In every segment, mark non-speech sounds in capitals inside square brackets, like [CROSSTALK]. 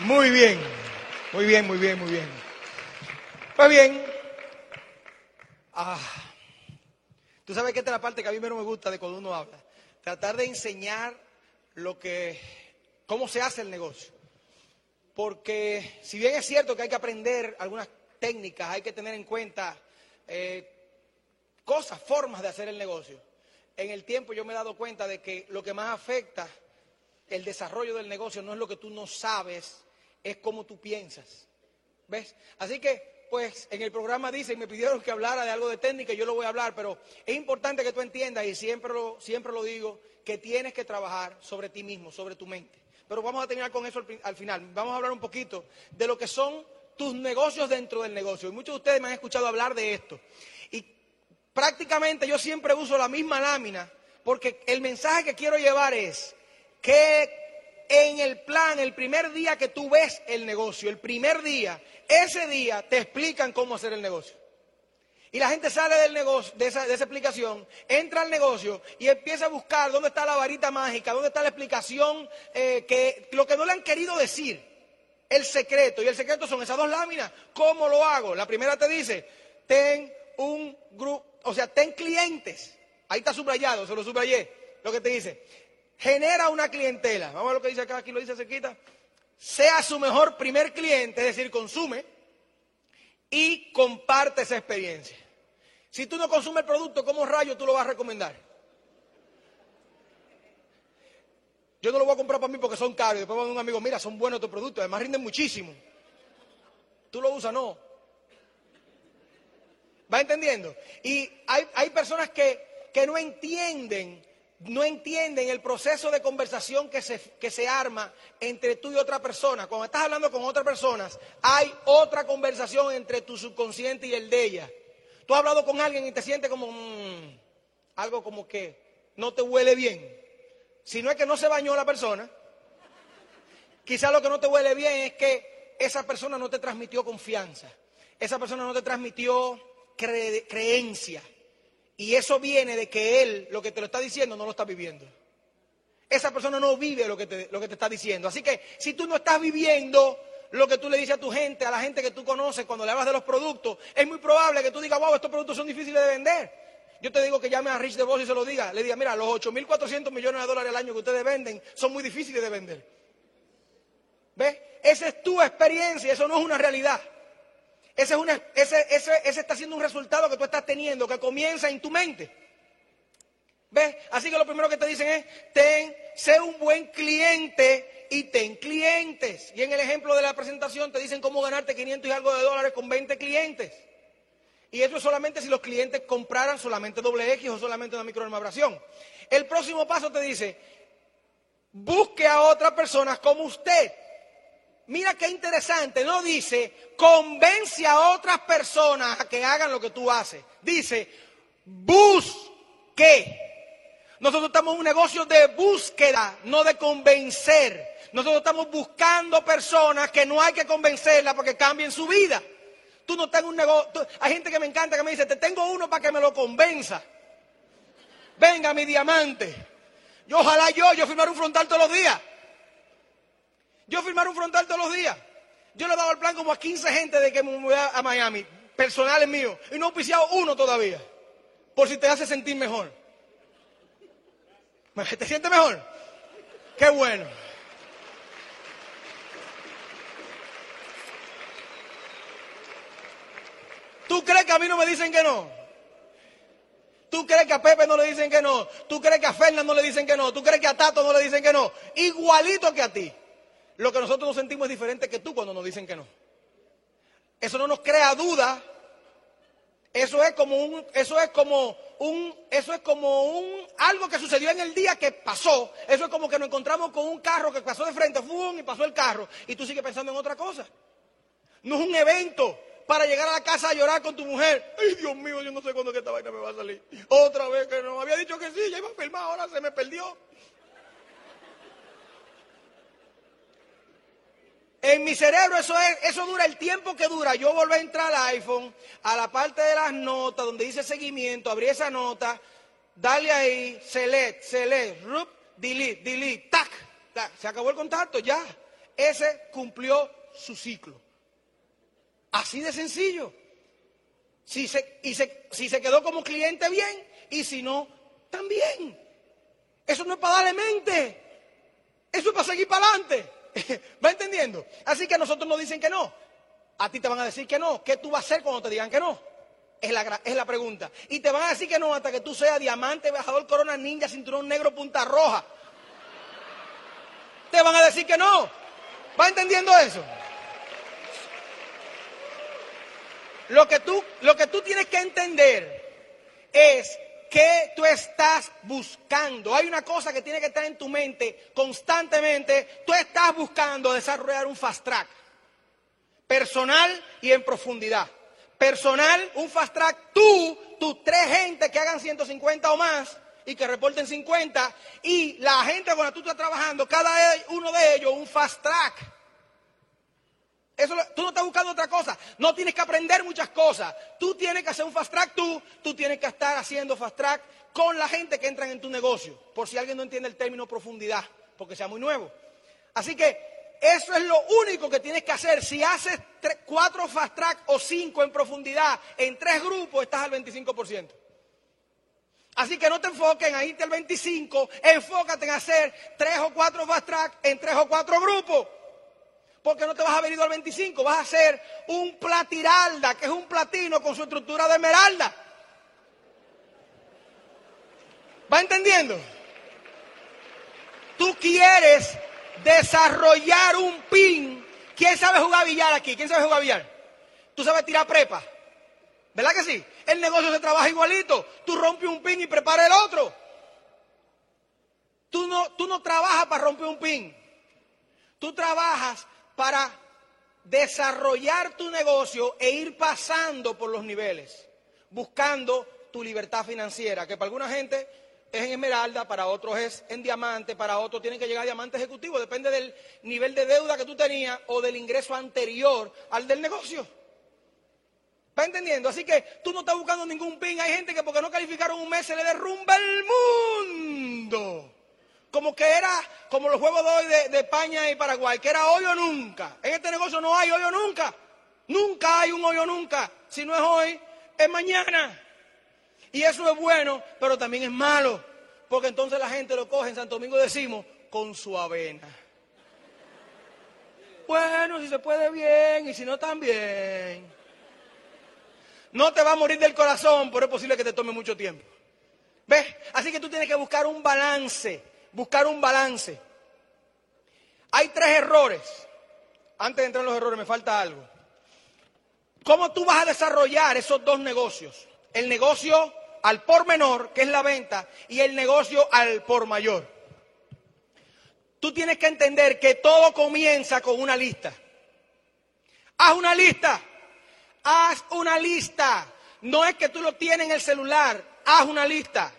Muy bien, muy bien, muy bien, muy bien. Pues bien, ah, tú sabes que esta es la parte que a mí menos me gusta de cuando uno habla. Tratar de enseñar lo que, cómo se hace el negocio. Porque si bien es cierto que hay que aprender algunas técnicas, hay que tener en cuenta eh, cosas, formas de hacer el negocio. En el tiempo yo me he dado cuenta de que lo que más afecta el desarrollo del negocio no es lo que tú no sabes, es cómo tú piensas. ¿Ves? Así que, pues, en el programa dicen, me pidieron que hablara de algo de técnica, y yo lo voy a hablar, pero es importante que tú entiendas, y siempre lo, siempre lo digo, que tienes que trabajar sobre ti mismo, sobre tu mente. Pero vamos a terminar con eso al, al final. Vamos a hablar un poquito de lo que son tus negocios dentro del negocio. Y muchos de ustedes me han escuchado hablar de esto. Y prácticamente yo siempre uso la misma lámina, porque el mensaje que quiero llevar es que el plan, el primer día que tú ves el negocio, el primer día, ese día te explican cómo hacer el negocio. Y la gente sale del negocio, de esa, de esa, explicación, entra al negocio y empieza a buscar dónde está la varita mágica, dónde está la explicación, eh, que lo que no le han querido decir, el secreto. Y el secreto son esas dos láminas. ¿Cómo lo hago? La primera te dice, ten un grupo, o sea, ten clientes. Ahí está subrayado, se lo subrayé. Lo que te dice, genera una clientela. Vamos a lo que dice acá, aquí lo dice cerquita. Sea su mejor primer cliente, es decir, consume y comparte esa experiencia. Si tú no consumes el producto, ¿cómo rayo tú lo vas a recomendar? Yo no lo voy a comprar para mí porque son caros. Después va un amigo, mira, son buenos tus productos, además rinden muchísimo. Tú lo usas, no. ¿Va entendiendo? Y hay, hay personas que, que no entienden no entienden el proceso de conversación que se, que se, arma entre tú y otra persona. Cuando estás hablando con otras personas, hay otra conversación entre tu subconsciente y el de ella. Tú has hablado con alguien y te sientes como mmm, algo como que no te huele bien. Si no es que no se bañó la persona, quizás lo que no te huele bien es que esa persona no te transmitió confianza. Esa persona no te transmitió cre creencia. Y eso viene de que él, lo que te lo está diciendo, no lo está viviendo. Esa persona no vive lo que, te, lo que te está diciendo. Así que si tú no estás viviendo lo que tú le dices a tu gente, a la gente que tú conoces, cuando le hablas de los productos, es muy probable que tú digas, wow, estos productos son difíciles de vender. Yo te digo que llame a Rich DeVos y se lo diga. Le diga, mira, los 8.400 millones de dólares al año que ustedes venden son muy difíciles de vender. ¿Ves? Esa es tu experiencia, eso no es una realidad. Ese, es una, ese, ese, ese, está siendo un resultado que tú estás teniendo, que comienza en tu mente. ¿Ves? Así que lo primero que te dicen es, ten, sé un buen cliente y ten clientes. Y en el ejemplo de la presentación te dicen cómo ganarte 500 y algo de dólares con 20 clientes. Y eso es solamente si los clientes compraran solamente doble X o solamente una microdermabrasión. El próximo paso te dice, busque a otras personas como usted. Mira qué interesante, no dice, convence a otras personas a que hagan lo que tú haces. Dice, busque. Nosotros estamos en un negocio de búsqueda, no de convencer. Nosotros estamos buscando personas que no hay que convencerlas para que cambien su vida. Tú no tengas un negocio. Hay gente que me encanta que me dice, te tengo uno para que me lo convenza. Venga, mi diamante. Yo ojalá yo, yo firmar un frontal todos los días. Yo firmar un frontal todos los días. Yo le he dado el plan como a 15 gente de que me voy a Miami, personales míos, y no he oficiado uno todavía. Por si te hace sentir mejor. ¿Te sientes mejor? Qué bueno. ¿Tú crees que a mí no me dicen que no? ¿Tú crees que a Pepe no le dicen que no? ¿Tú crees que a Fernando no le dicen que no? ¿Tú crees que a Tato no le dicen que no? Igualito que a ti. Lo que nosotros nos sentimos es diferente que tú cuando nos dicen que no. Eso no nos crea duda. Eso es como un, eso es como un, eso es como un, algo que sucedió en el día que pasó. Eso es como que nos encontramos con un carro que pasó de frente, ¡fum! y pasó el carro. Y tú sigues pensando en otra cosa. No es un evento para llegar a la casa a llorar con tu mujer. Ay, Dios mío, yo no sé cuándo que esta vaina me va a salir. Otra vez que no. Había dicho que sí, ya iba a filmar, ahora se me perdió. En mi cerebro eso, es, eso dura el tiempo que dura. Yo volví a entrar al iPhone, a la parte de las notas donde dice seguimiento, abrí esa nota, dale ahí, select, select, rup, delete, delete, tac, tac. Se acabó el contacto, ya. ese cumplió su ciclo. Así de sencillo. Si se, y si se quedó como cliente, bien. Y si no, también. Eso no es para darle mente. Eso es para seguir para adelante. [LAUGHS] ¿Va entendiendo? Así que a nosotros nos dicen que no. A ti te van a decir que no. ¿Qué tú vas a hacer cuando te digan que no? Es la, es la pregunta. Y te van a decir que no hasta que tú seas diamante, bajador, corona, ninja, cinturón negro, punta roja. Te van a decir que no. ¿Va entendiendo eso? Lo que tú, lo que tú tienes que entender es que tú estás buscando. Hay una cosa que tiene que estar en tu mente constantemente. Tú estás buscando desarrollar un fast track personal y en profundidad. Personal, un fast track, tú, tus tres gente que hagan 150 o más y que reporten 50 y la gente con la que tú estás trabajando, cada uno de ellos un fast track. Eso, tú no estás buscando otra cosa. No tienes que aprender muchas cosas. Tú tienes que hacer un fast track tú. Tú tienes que estar haciendo fast track con la gente que entra en tu negocio. Por si alguien no entiende el término profundidad, porque sea muy nuevo. Así que eso es lo único que tienes que hacer. Si haces cuatro fast track o cinco en profundidad en tres grupos, estás al 25%. Así que no te enfoques en irte al 25, enfócate en hacer tres o cuatro fast track en tres o cuatro grupos. Porque no te vas a venir al 25, vas a hacer un platiralda, que es un platino con su estructura de esmeralda. ¿Va entendiendo? Tú quieres desarrollar un pin. ¿Quién sabe jugar billar aquí? ¿Quién sabe jugar billar? ¿Tú sabes tirar prepa? ¿Verdad que sí? El negocio se trabaja igualito. Tú rompes un pin y preparas el otro. Tú no, tú no trabajas para romper un pin. Tú trabajas para desarrollar tu negocio e ir pasando por los niveles, buscando tu libertad financiera, que para alguna gente es en esmeralda, para otros es en diamante, para otros tienen que llegar a diamante ejecutivo, depende del nivel de deuda que tú tenías o del ingreso anterior al del negocio. ¿Está entendiendo? Así que tú no estás buscando ningún pin. Hay gente que porque no calificaron un mes se le derrumba el mundo como que era como los juegos de hoy de, España y Paraguay, que era hoy o nunca. En este negocio no hay hoy o nunca. Nunca hay un hoy o nunca. Si no es hoy, es mañana. Y eso es bueno, pero también es malo. Porque entonces la gente lo coge, en Santo Domingo decimos, con su avena. Bueno, si se puede bien y si no también. No te va a morir del corazón, pero es posible que te tome mucho tiempo. ¿Ves? Así que tú tienes que buscar un balance buscar un balance. Hay tres errores. Antes de entrar en los errores, me falta algo. ¿Cómo tú vas a desarrollar esos dos negocios? El negocio al por menor, que es la venta, y el negocio al por mayor. Tú tienes que entender que todo comienza con una lista. Haz una lista. Haz una lista. No es que tú lo tienes en el celular. Haz una lista.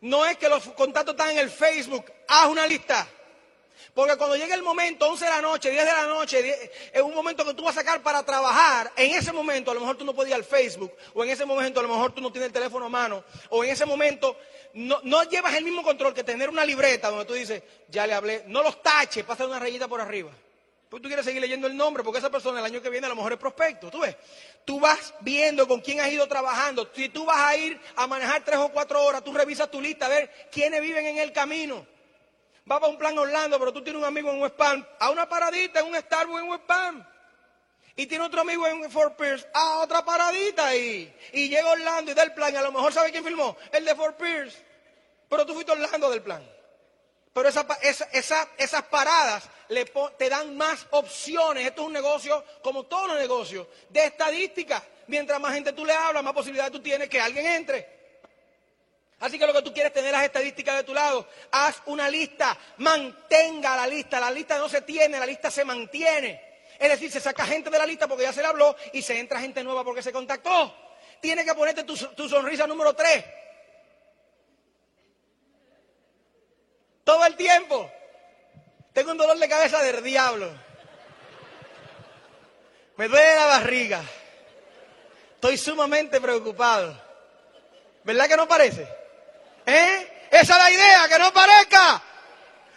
No es que los contactos están en el Facebook, haz una lista. Porque cuando llegue el momento, 11 de la noche, 10 de la noche, es un momento que tú vas a sacar para trabajar, en ese momento a lo mejor tú no podías al Facebook, o en ese momento a lo mejor tú no tienes el teléfono a mano, o en ese momento no, no llevas el mismo control que tener una libreta donde tú dices, ya le hablé, no los taches, pasa una rayita por arriba. Pues tú quieres seguir leyendo el nombre, porque esa persona el año que viene a lo mejor es prospecto, tú ves. Tú vas viendo con quién has ido trabajando. Si tú vas a ir a manejar tres o cuatro horas, tú revisas tu lista a ver quiénes viven en el camino. Vas para un plan Orlando, pero tú tienes un amigo en West a una paradita en un Starbucks en West Y tiene otro amigo en Fort Pierce, a otra paradita ahí. Y llega Orlando y da el plan, a lo mejor sabe quién filmó, el de Fort Pierce. Pero tú fuiste Orlando del plan. Pero esas paradas te dan más opciones. Esto es un negocio, como todos los negocios, de estadística. Mientras más gente tú le hablas, más posibilidades tú tienes que alguien entre. Así que lo que tú quieres es tener las estadísticas de tu lado. Haz una lista, mantenga la lista. La lista no se tiene, la lista se mantiene. Es decir, se saca gente de la lista porque ya se le habló y se entra gente nueva porque se contactó. Tienes que ponerte tu, tu sonrisa número tres. Todo el tiempo. Tengo un dolor de cabeza del diablo. Me duele la barriga. Estoy sumamente preocupado. ¿Verdad que no parece? ¿Eh? Esa es la idea, que no parezca.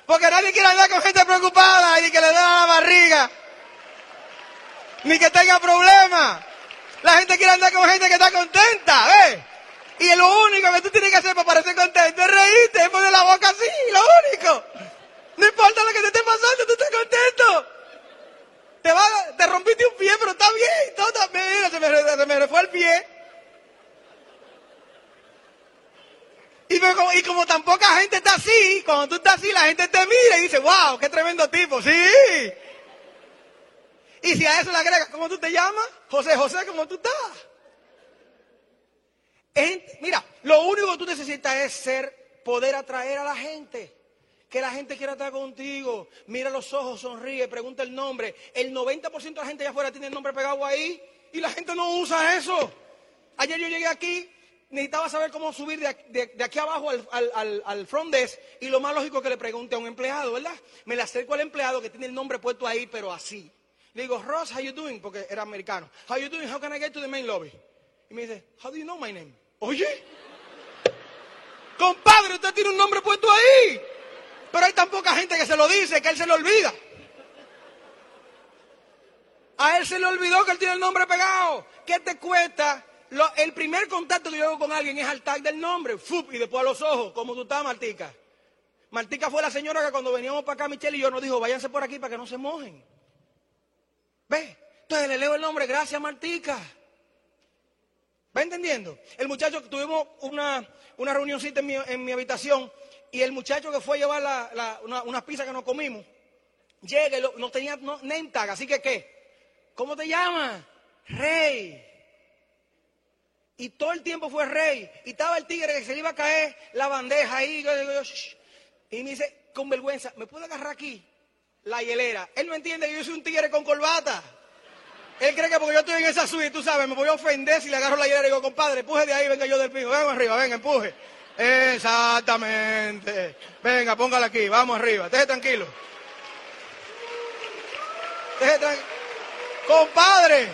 Porque nadie quiere andar con gente preocupada y que le da la barriga. Ni que tenga problemas. La gente quiere andar con gente que está contenta, ¿ves? Y lo único que tú tienes que hacer para parecer contento es reírte, es poner la boca así, lo único. No importa lo que te esté pasando, tú estás contento. Te, va, te rompiste un pie, pero está bien. Todo, mira, se me, se me fue el pie. Y, como, y como tan poca gente está así, cuando tú estás así, la gente te mira y dice, wow, qué tremendo tipo, sí. Y si a eso le agregas, ¿cómo tú te llamas? José, José, ¿cómo tú estás? Mira, lo único que tú necesitas es ser, poder atraer a la gente. Que la gente quiera estar contigo. Mira los ojos, sonríe, pregunta el nombre. El 90% de la gente allá afuera tiene el nombre pegado ahí y la gente no usa eso. Ayer yo llegué aquí necesitaba saber cómo subir de, aquí abajo al, front desk y lo más lógico que le pregunte a un empleado, ¿verdad? Me le acerco al empleado que tiene el nombre puesto ahí, pero así. Le digo, Ross, how you doing? Porque era americano. How you doing? How can I get to the main lobby? Y me dice, how do you know my name? Oye, compadre, usted tiene un nombre puesto ahí. Pero hay tan poca gente que se lo dice que él se lo olvida. A él se le olvidó que él tiene el nombre pegado. ¿Qué te cuesta el primer contacto que yo hago con alguien es al tag del nombre, y después a los ojos, como tú estás, Martica. Martica fue la señora que cuando veníamos para acá, Michelle y yo nos dijo, váyanse por aquí para que no se mojen. ¿Ve? Entonces le leo el nombre, gracias Martica. ¿Va entendiendo? El muchacho, tuvimos una, una reunioncita en mi, en mi habitación y el muchacho que fue a llevar una, unas pizzas que nos comimos, llega y no tenía name tag, así que ¿qué? ¿Cómo te llamas? Rey. Y todo el tiempo fue rey. Y estaba el tigre que se le iba a caer la bandeja ahí. Y me dice, con vergüenza, ¿me puedo agarrar aquí? La hielera. Él no entiende que yo soy un tigre con corbata. Él cree que porque yo estoy en esa suite, tú sabes, me voy a ofender si le agarro la hielera y digo, compadre, empuje de ahí, venga yo del piso. Venga arriba, venga, empuje. Exactamente. Venga, póngala aquí, vamos arriba. Deje tranquilo. Deje tranquilo. Compadre.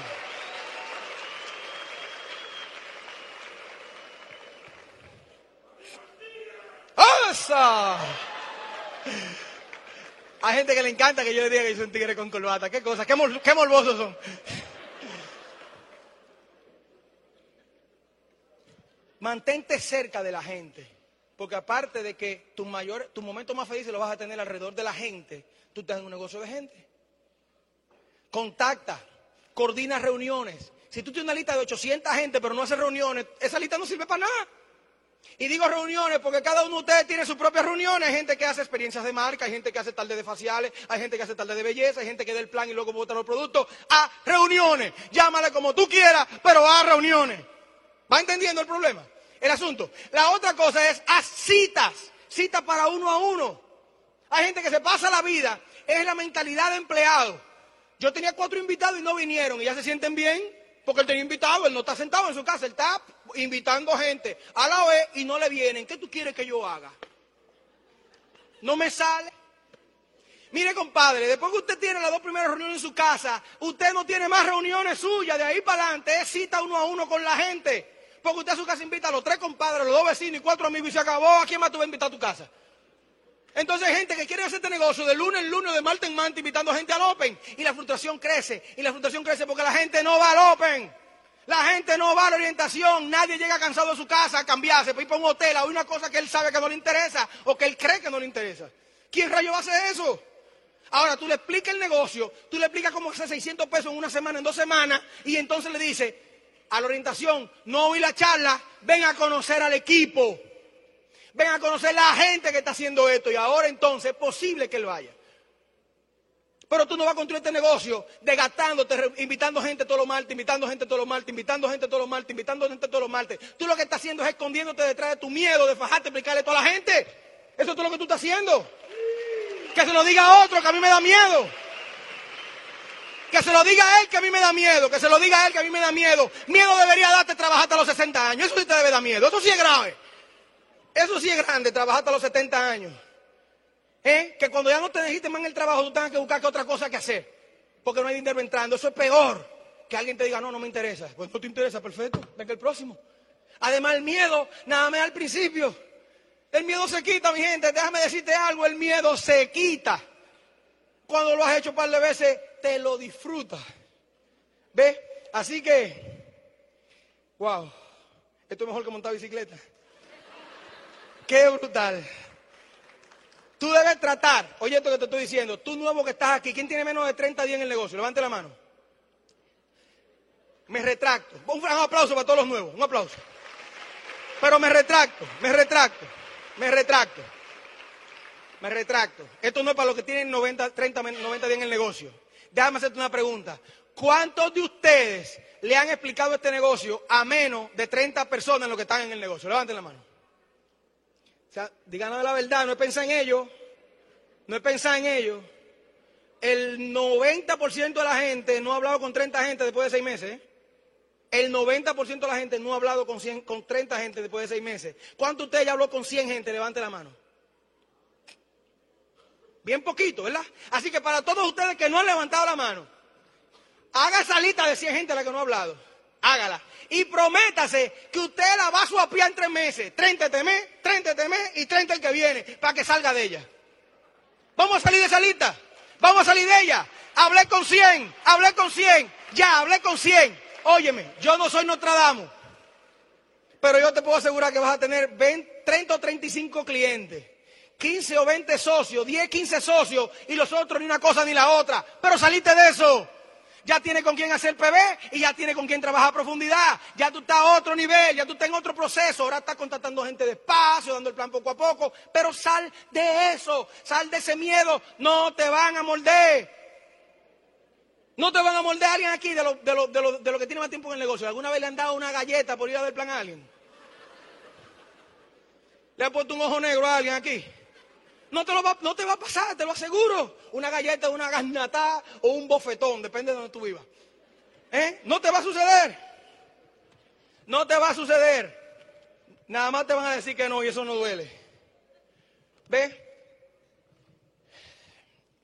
Hay gente que le encanta que yo le diga que soy un tigre con corbata. ¿Qué cosa? ¿Qué, morbosos son? Mantente cerca de la gente. Porque aparte de que tu, mayor, tu momento más feliz lo vas a tener alrededor de la gente, tú estás en un negocio de gente. Contacta, coordina reuniones. Si tú tienes una lista de 800 gente pero no haces reuniones, esa lista no sirve para nada. Y digo reuniones porque cada uno de ustedes tiene sus propias reuniones. Hay gente que hace experiencias de marca, hay gente que hace tal de faciales, hay gente que hace tal de belleza, hay gente que da el plan y luego vota los productos. A reuniones. Llámale como tú quieras, pero a reuniones. ¿Va entendiendo el problema? El asunto. La otra cosa es a citas. Citas para uno a uno. Hay gente que se pasa la vida. Es la mentalidad de empleado. Yo tenía cuatro invitados y no vinieron y ya se sienten bien. Porque él tenía invitado, él no está sentado en su casa, él está invitando gente a la vez y no le vienen. ¿Qué tú quieres que yo haga? No me sale. Mire, compadre, después que usted tiene las dos primeras reuniones en su casa, usted no tiene más reuniones suyas. De ahí para adelante es cita uno a uno con la gente. Porque usted a su casa invita a los tres compadres, los dos vecinos y cuatro amigos y se acabó. ¿A quién más tú vas a invitar a tu casa? Entonces hay gente que quiere hacer este negocio de lunes en lunes, de martes en martes, invitando a gente al Open. Y la frustración crece. Y la frustración crece porque la gente no va al Open. La gente no va a la orientación. Nadie llega cansado a su casa a cambiarse, para ir para un hotel a una cosa que él sabe que no le interesa o que él cree que no le interesa. ¿Quién rayo va a hacer eso? Ahora tú le explicas el negocio, tú le explicas cómo hacer 600 pesos en una semana, en dos semanas, y entonces le dice a la orientación, no oí la charla, ven a conocer al equipo. Ven a conocer la gente que está haciendo esto y ahora entonces es posible que él vaya. Pero tú no vas a construir este negocio desgastándote, invitando gente todos los martes, invitando gente todos los martes, invitando gente todos los martes, invitando gente todos los martes. Tú lo que estás haciendo es escondiéndote detrás de tu miedo de fajarte, explicarle a toda la gente. Eso es todo lo que tú estás haciendo. Que se lo diga a otro que a mí me da miedo. Que se lo diga a él que a mí me da miedo. Que se lo diga a él que a mí me da miedo. Miedo debería darte trabajar hasta los 60 años. Eso sí te debe dar miedo. Eso sí es grave. Eso sí es grande, trabajar hasta los 70 años. ¿Eh? Que cuando ya no te dijiste más en el trabajo, tú tengas que buscar otra cosa que hacer. Porque no hay dinero entrando. Eso es peor. Que alguien te diga, no, no me interesa. Pues no te interesa, perfecto. Venga el próximo. Además, el miedo, nada más al principio. El miedo se quita, mi gente. Déjame decirte algo, el miedo se quita. Cuando lo has hecho un par de veces, te lo disfrutas. ¿Ves? Así que, wow, esto es mejor que montar bicicleta. Qué brutal. Tú debes tratar, oye esto que te estoy diciendo, tú nuevo que estás aquí, ¿quién tiene menos de 30 días en el negocio? Levante la mano. Me retracto. Un aplauso para todos los nuevos, un aplauso. Pero me retracto, me retracto, me retracto. Me retracto. Esto no es para los que tienen 90, 30, 90 días en el negocio. Déjame hacerte una pregunta. ¿Cuántos de ustedes le han explicado este negocio a menos de 30 personas en lo que están en el negocio? Levanten la mano. O sea, díganos la verdad, no he pensado en ello. No he pensado en ello. El 90% de la gente no ha hablado con 30 gente después de seis meses. El 90% de la gente no ha hablado con, 100, con 30 gente después de seis meses. ¿Cuánto usted ya habló con 100 gente? Levante la mano. Bien poquito, ¿verdad? Así que para todos ustedes que no han levantado la mano, haga esa lista de 100 gente a la que no ha hablado. Hágala. Y prométase que usted la va a suapiar en tres meses. 30 este mes, 30 este y 30 el que viene, para que salga de ella. Vamos a salir de esa lista. Vamos a salir de ella. Hablé con 100, hablé con 100, ya, hablé con 100. Óyeme, yo no soy Nostradamus, pero yo te puedo asegurar que vas a tener 20, 30 o 35 clientes. 15 o 20 socios, 10, 15 socios y los otros ni una cosa ni la otra. Pero saliste de eso. Ya tiene con quién hacer PB y ya tiene con quién trabajar a profundidad. Ya tú estás a otro nivel, ya tú estás en otro proceso. Ahora estás contratando gente despacio, dando el plan poco a poco. Pero sal de eso, sal de ese miedo. No te van a morder. No te van a morder a alguien aquí de lo, de, lo, de, lo, de lo que tiene más tiempo en el negocio. ¿Alguna vez le han dado una galleta por ir a ver plan a alguien? ¿Le han puesto un ojo negro a alguien aquí? No te, lo va, no te va a pasar, te lo aseguro. Una galleta, una garnatá o un bofetón, depende de donde tú vivas. ¿Eh? No te va a suceder. No te va a suceder. Nada más te van a decir que no y eso no duele. ¿Ve?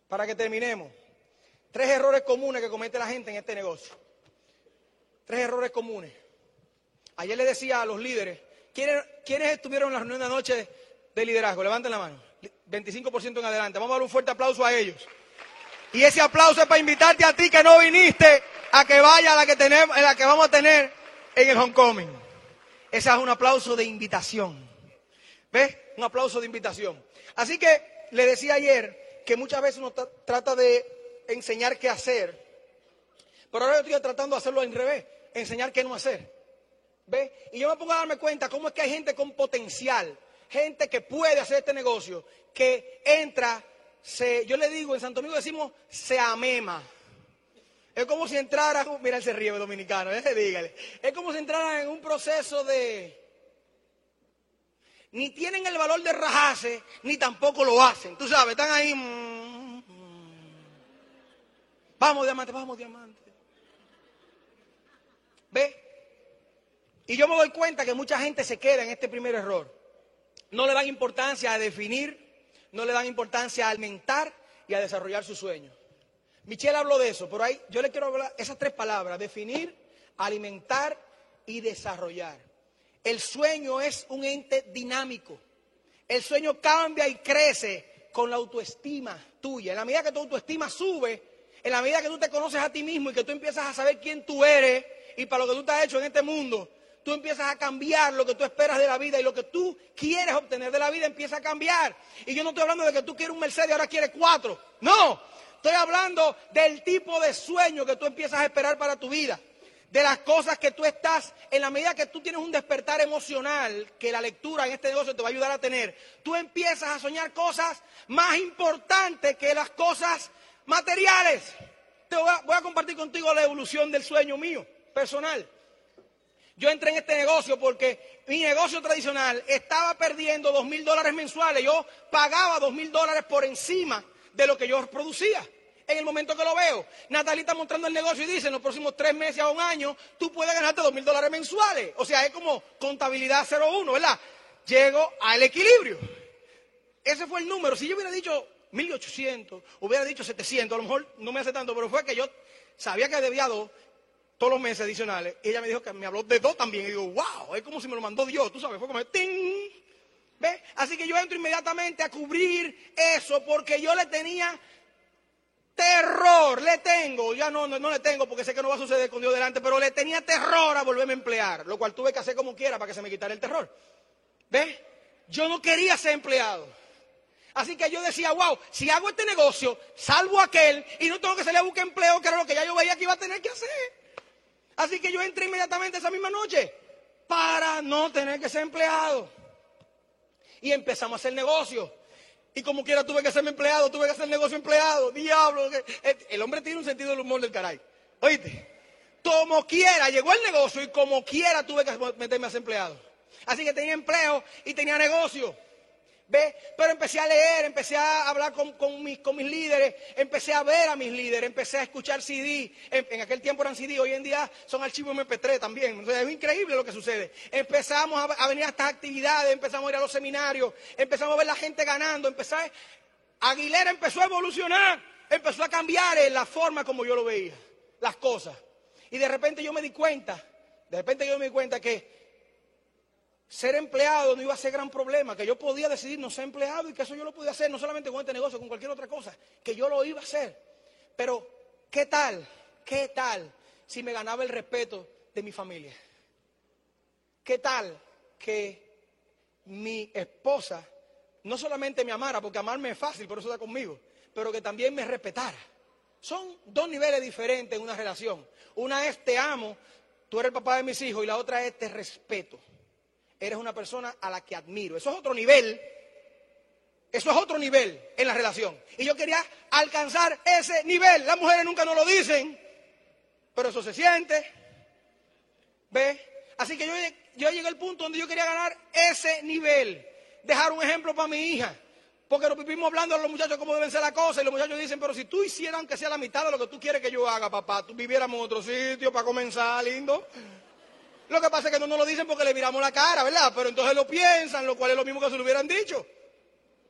Para que terminemos. Tres errores comunes que comete la gente en este negocio. Tres errores comunes. Ayer le decía a los líderes, ¿quiénes, ¿quiénes estuvieron en la reunión de anoche de liderazgo? Levanten la mano. 25% en adelante. Vamos a dar un fuerte aplauso a ellos. Y ese aplauso es para invitarte a ti que no viniste a que vaya a la que tenemos, en la que vamos a tener en el homecoming. Ese es un aplauso de invitación. ¿Ves? Un aplauso de invitación. Así que le decía ayer que muchas veces uno trata de enseñar qué hacer, pero ahora yo estoy tratando de hacerlo al revés, enseñar qué no hacer. ¿Ves? Y yo me pongo a darme cuenta cómo es que hay gente con potencial, gente que puede hacer este negocio, que entra, se, yo le digo, en Santo Domingo decimos, se amema. Es como si entrara, [LAUGHS] mira, ese río dominicano, ese [LAUGHS] dígale. Es como si entrara en un proceso de... Ni tienen el valor de rajarse, ni tampoco lo hacen. Tú sabes, están ahí... Mm, mm. Vamos, diamante, vamos, diamante. ¿Ve? Y yo me doy cuenta que mucha gente se queda en este primer error. No le dan importancia a definir, no le dan importancia a alimentar y a desarrollar sus sueños. Michelle habló de eso, pero ahí yo le quiero hablar esas tres palabras, definir, alimentar y desarrollar. El sueño es un ente dinámico. El sueño cambia y crece con la autoestima tuya. En la medida que tu autoestima sube, en la medida que tú te conoces a ti mismo y que tú empiezas a saber quién tú eres y para lo que tú has hecho en este mundo, tú empiezas a cambiar lo que tú esperas de la vida y lo que tú quieres obtener de la vida empieza a cambiar. Y yo no estoy hablando de que tú quieres un Mercedes y ahora quieres cuatro. No, estoy hablando del tipo de sueño que tú empiezas a esperar para tu vida. De las cosas que tú estás, en la medida que tú tienes un despertar emocional, que la lectura en este negocio te va a ayudar a tener, tú empiezas a soñar cosas más importantes que las cosas materiales. Te voy a, voy a compartir contigo la evolución del sueño mío, personal. Yo entré en este negocio porque mi negocio tradicional estaba perdiendo dos mil dólares mensuales. Yo pagaba dos mil dólares por encima de lo que yo producía. En el momento que lo veo, Natalia está mostrando el negocio y dice, en los próximos tres meses a un año, tú puedes ganarte dos mil dólares mensuales. O sea, es como contabilidad 0-1, ¿verdad? Llego al equilibrio. Ese fue el número. Si yo hubiera dicho 1800, hubiera dicho 700, a lo mejor no me hace tanto, pero fue que yo sabía que debía dos todos los meses adicionales. Y ella me dijo que me habló de dos también. Y digo, wow, es como si me lo mandó Dios, tú sabes, fue como, ¡ting! ¿Ve? Así que yo entro inmediatamente a cubrir eso porque yo le tenía terror, le tengo, ya no, no, no, le tengo porque sé que no va a suceder con Dios delante, pero le tenía terror a volverme a emplear, lo cual tuve que hacer como quiera para que se me quitara el terror. ¿Ve? Yo no quería ser empleado. Así que yo decía, wow, si hago este negocio, salvo aquel y no tengo que salir a buscar empleo, que era lo que ya yo veía que iba a tener que hacer. Así que yo entré inmediatamente esa misma noche para no tener que ser empleado. Y empezamos a hacer negocio. Y como quiera tuve que ser empleado, tuve que hacer negocio empleado. Diablo. El hombre tiene un sentido del humor del caray. Oíste, como quiera, llegó el negocio y como quiera tuve que meterme a ser empleado. Así que tenía empleo y tenía negocio. ¿Ve? Pero empecé a leer, empecé a hablar con, mis, líderes, empecé a ver a mis líderes, empecé a escuchar CD. En, aquel tiempo eran CD, hoy en día son archivos MP3 también. es increíble lo que sucede. Empezamos a, venir a estas actividades, empezamos a ir a los seminarios, empezamos a ver la gente ganando, empezó Aguilera empezó a evolucionar, empezó a cambiar en la forma como yo lo veía, las cosas. Y de repente yo me di cuenta, de repente yo me di cuenta que ser empleado no iba a ser gran problema, que yo podía decidir no ser empleado y que eso yo lo podía hacer no solamente con este negocio, con cualquier otra cosa, que yo lo iba a hacer. Pero, ¿qué tal? ¿Qué tal si me ganaba el respeto de mi familia? ¿Qué tal que mi esposa no solamente me amara, porque amarme es fácil, por eso está conmigo, pero que también me respetara? Son dos niveles diferentes en una relación. Una es te amo, tú eres el papá de mis hijos, y la otra es te respeto eres una persona a la que admiro. Eso es otro nivel. Eso es otro nivel en la relación. Y yo quería alcanzar ese nivel. Las mujeres nunca nos lo dicen, pero eso se siente. ¿Ve? Así que yo, yo llegué al punto donde yo quería ganar ese nivel. Dejar un ejemplo para mi hija. Porque nos vivimos hablando a los muchachos cómo deben ser las cosas. Y los muchachos dicen, pero si tú hicieras aunque sea la mitad de lo que tú quieres que yo haga, papá, tú viviéramos en otro sitio para comenzar, lindo. Lo que pasa es que no nos lo dicen porque le miramos la cara, ¿verdad? Pero entonces lo piensan, lo cual es lo mismo que se lo hubieran dicho.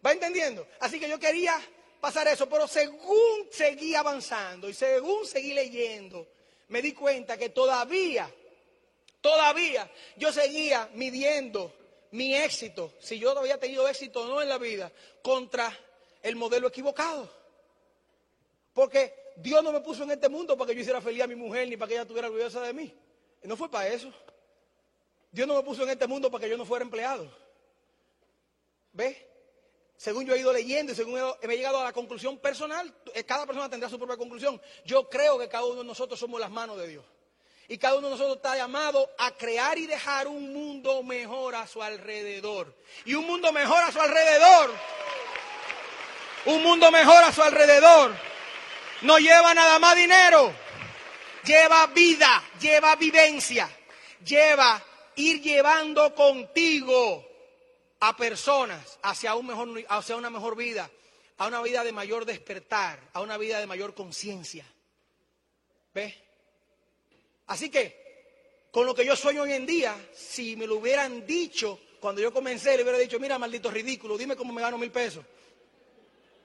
¿Va entendiendo? Así que yo quería pasar eso, pero según seguí avanzando y según seguí leyendo, me di cuenta que todavía, todavía yo seguía midiendo mi éxito, si yo había tenido éxito o no en la vida, contra el modelo equivocado. Porque Dios no me puso en este mundo para que yo hiciera feliz a mi mujer ni para que ella estuviera orgullosa de mí. No fue para eso. Dios no me puso en este mundo para que yo no fuera empleado. ¿Ves? Según yo he ido leyendo y según me he llegado a la conclusión personal, eh, cada persona tendrá su propia conclusión. Yo creo que cada uno de nosotros somos las manos de Dios. Y cada uno de nosotros está llamado a crear y dejar un mundo mejor a su alrededor. Y un mundo mejor a su alrededor. Un mundo mejor a su alrededor. No lleva nada más dinero lleva vida, lleva vivencia, lleva ir llevando contigo a personas hacia, un mejor, hacia una mejor vida, a una vida de mayor despertar, a una vida de mayor conciencia. ¿Ves? Así que, con lo que yo soy hoy en día, si me lo hubieran dicho cuando yo comencé, le hubiera dicho, mira, maldito ridículo, dime cómo me gano mil pesos.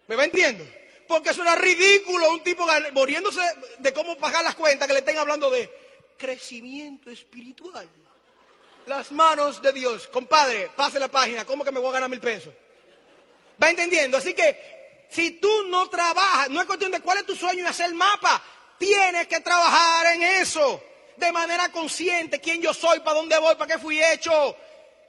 ¿Me va entiendo? Porque eso era ridículo, un tipo muriéndose de cómo pagar las cuentas que le estén hablando de crecimiento espiritual. Las manos de Dios. Compadre, pase la página, ¿cómo que me voy a ganar mil pesos? ¿Va entendiendo? Así que si tú no trabajas, no es cuestión de cuál es tu sueño y hacer mapa, tienes que trabajar en eso de manera consciente, quién yo soy, para dónde voy, para qué fui hecho,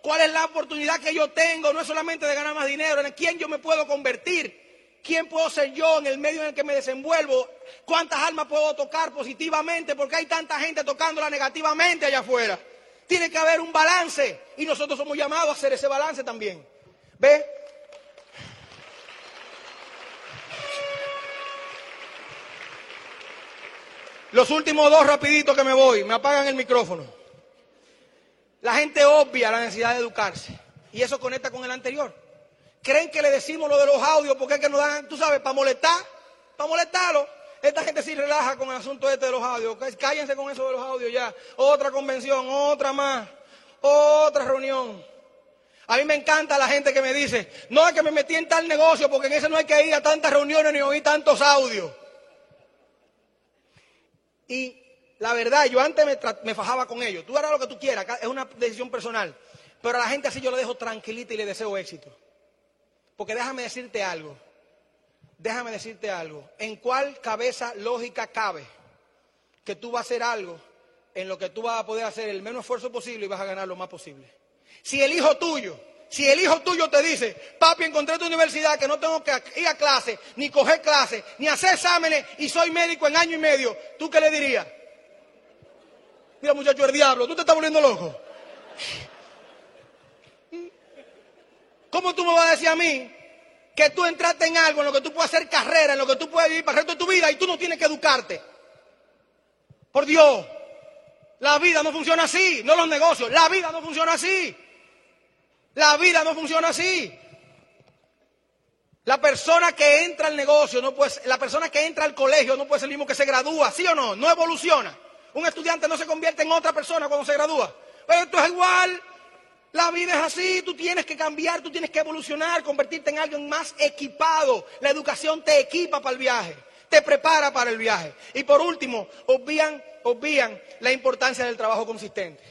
cuál es la oportunidad que yo tengo, no es solamente de ganar más dinero, en quién yo me puedo convertir. ¿Quién puedo ser yo en el medio en el que me desenvuelvo? ¿Cuántas almas puedo tocar positivamente? Porque hay tanta gente tocándola negativamente allá afuera. Tiene que haber un balance y nosotros somos llamados a hacer ese balance también. ¿Ve? Los últimos dos rapiditos que me voy, me apagan el micrófono. La gente obvia la necesidad de educarse y eso conecta con el anterior creen que le decimos lo de los audios porque es que nos dan, tú sabes, para molestar, para molestarlo. Esta gente sí relaja con el asunto este de los audios. Cállense con eso de los audios ya. Otra convención, otra más, otra reunión. A mí me encanta la gente que me dice, no es que me metí en tal negocio porque en ese no hay que ir a tantas reuniones ni oír tantos audios. Y la verdad, yo antes me, me fajaba con ellos. Tú harás lo que tú quieras, es una decisión personal. Pero a la gente así yo le dejo tranquilita y le deseo éxito. Porque déjame decirte algo. Déjame decirte algo. ¿En cuál cabeza lógica cabe que tú vas a hacer algo en lo que tú vas a poder hacer el menos esfuerzo posible y vas a ganar lo más posible? Si el hijo tuyo, si el hijo tuyo te dice, papi, encontré tu universidad que no tengo que ir a clase, ni coger clase, ni hacer exámenes y soy médico en año y medio, ¿tú qué le dirías? Mira, muchacho, el diablo, tú te estás volviendo loco. ¿Cómo tú me vas a decir a mí que tú entraste en algo en lo que tú puedes hacer carrera, en lo que tú puedes vivir para el resto de tu vida y tú no tienes que educarte? Por Dios, la vida no funciona así, no los negocios, la vida no funciona así. La vida no funciona así. La persona que entra al negocio, no puede, la persona que entra al colegio no puede ser el mismo que se gradúa, ¿sí o no? No evoluciona. Un estudiante no se convierte en otra persona cuando se gradúa. Pero esto es igual. La vida es así, tú tienes que cambiar, tú tienes que evolucionar, convertirte en alguien más equipado. La educación te equipa para el viaje, te prepara para el viaje. Y por último, obvían, obvían la importancia del trabajo consistente.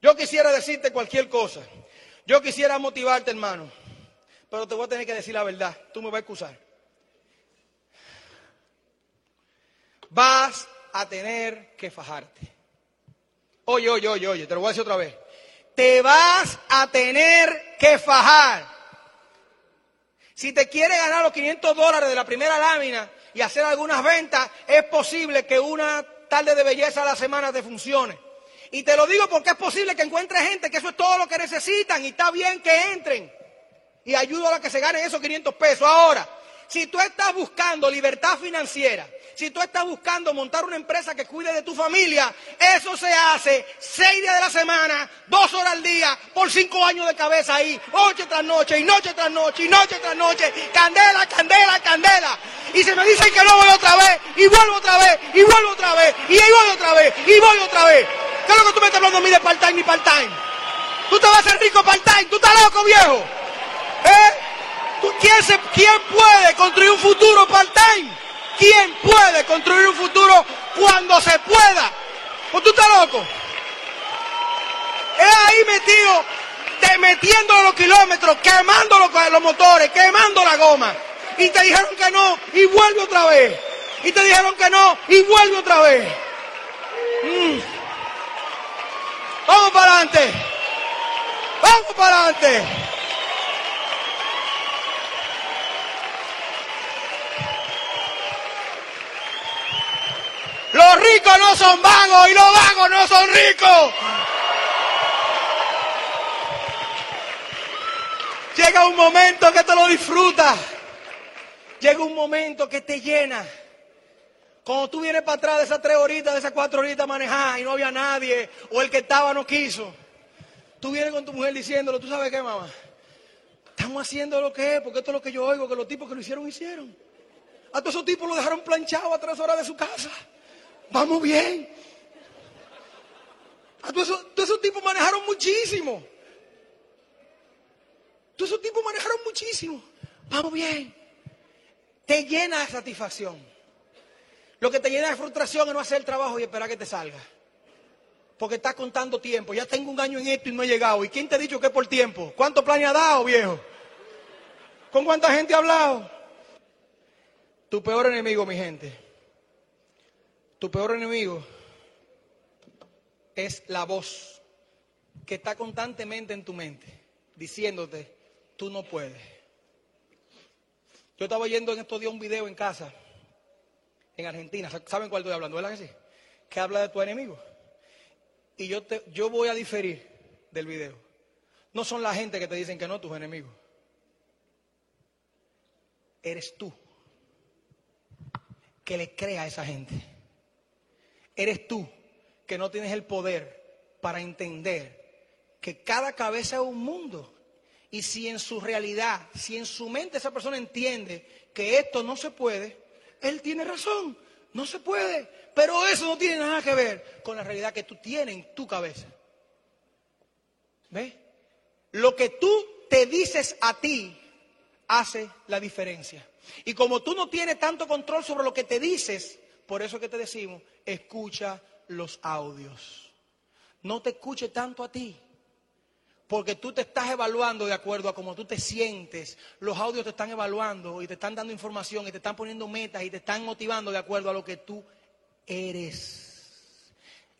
Yo quisiera decirte cualquier cosa. Yo quisiera motivarte, hermano. Pero te voy a tener que decir la verdad. Tú me vas a excusar. Vas a tener que fajarte. Oye, oye, oye, oye, te lo voy a decir otra vez. Te vas a tener que fajar. Si te quieres ganar los 500 dólares de la primera lámina y hacer algunas ventas, es posible que una tarde de belleza a la semana te funcione. Y te lo digo porque es posible que encuentres gente que eso es todo lo que necesitan y está bien que entren. Y ayudo a la que se ganen esos 500 pesos. Ahora, si tú estás buscando libertad financiera, si tú estás buscando montar una empresa que cuide de tu familia, eso se hace seis días de la semana, dos horas al día, por cinco años de cabeza ahí, noche tras noche, y noche tras noche, y noche tras noche, candela, candela, candela. Y se me dicen que no voy otra vez, y vuelvo otra vez, y vuelvo otra vez, y ahí voy otra vez, y voy otra vez. ¿Qué es lo que tú me estás hablando a mí de part-time ni part-time? Tú te vas a hacer rico part-time, tú estás loco, viejo. ¿Eh? ¿Quién, se, ¿Quién puede construir un futuro part-time? ¿Quién puede construir un futuro cuando se pueda? ¿O tú estás loco? Es ahí metido, te metiendo los kilómetros, quemando los, motores, quemando la goma. Y te dijeron que no, y vuelve otra vez. Y te dijeron que no, y vuelve otra vez. Mm. Vamos para adelante. Vamos para adelante. Los ricos no son vagos y los vagos no son ricos. Llega un momento que te lo disfrutas. Llega un momento que te llena. Cuando tú vienes para atrás de esas tres horitas, de esas cuatro horitas manejar y no había nadie, o el que estaba no quiso, tú vienes con tu mujer diciéndolo, ¿tú sabes qué, mamá? Estamos haciendo lo que es, porque esto es lo que yo oigo, que los tipos que lo hicieron, hicieron. A todos esos tipos lo dejaron planchado a tres horas de su casa. Vamos bien. Ah, todos, esos, tipos manejaron muchísimo. Todos esos tipos manejaron muchísimo. Vamos bien. Te llena de satisfacción. Lo que te llena de frustración es no hacer el trabajo y esperar que te salga. Porque estás contando tiempo. Ya tengo un año en esto y no he llegado. ¿Y quién te ha dicho que es por tiempo? ¿Cuánto plan ha dado, viejo? ¿Con cuánta gente ha hablado? Tu peor enemigo, mi gente, tu peor enemigo es la voz que está constantemente en tu mente, diciéndote, tú no puedes. Yo estaba yendo en estos días un video en casa, en Argentina, ¿saben cuál estoy hablando? ¿Verdad que sí? Que habla de tu enemigo. Y yo, te, yo voy a diferir del video. No son la gente que te dicen que no, tus enemigos. Eres tú que le crea a esa gente eres tú que no tienes el poder para entender que cada cabeza es un mundo. Y si en su realidad, si en su mente esa persona entiende que esto no se puede, él tiene razón, no se puede. Pero eso no tiene nada que ver con la realidad que tú tienes en tu cabeza. ¿Ves? Lo que tú te dices a ti hace la diferencia. Y como tú no tienes tanto control sobre lo que te dices, por eso que te decimos, escucha los audios. no te escuche tanto a ti. Porque tú te estás evaluando de acuerdo a cómo tú te sientes. Los audios te están evaluando y te están dando información y te están poniendo metas y te están motivando de acuerdo a lo que tú eres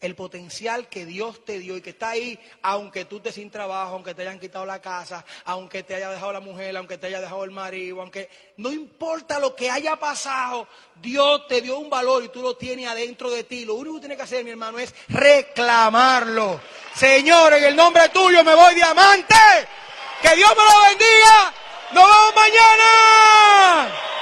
el potencial que Dios te dio y que está ahí, aunque tú estés sin trabajo, aunque te hayan quitado la casa, aunque te haya dejado la mujer, aunque te haya dejado el marido, aunque no importa lo que haya pasado, Dios te dio un valor y tú lo tienes adentro de ti. Lo único que tienes que hacer, mi hermano, es reclamarlo. Señor, en el nombre tuyo me voy diamante. Que Dios me lo bendiga. Nos vemos mañana.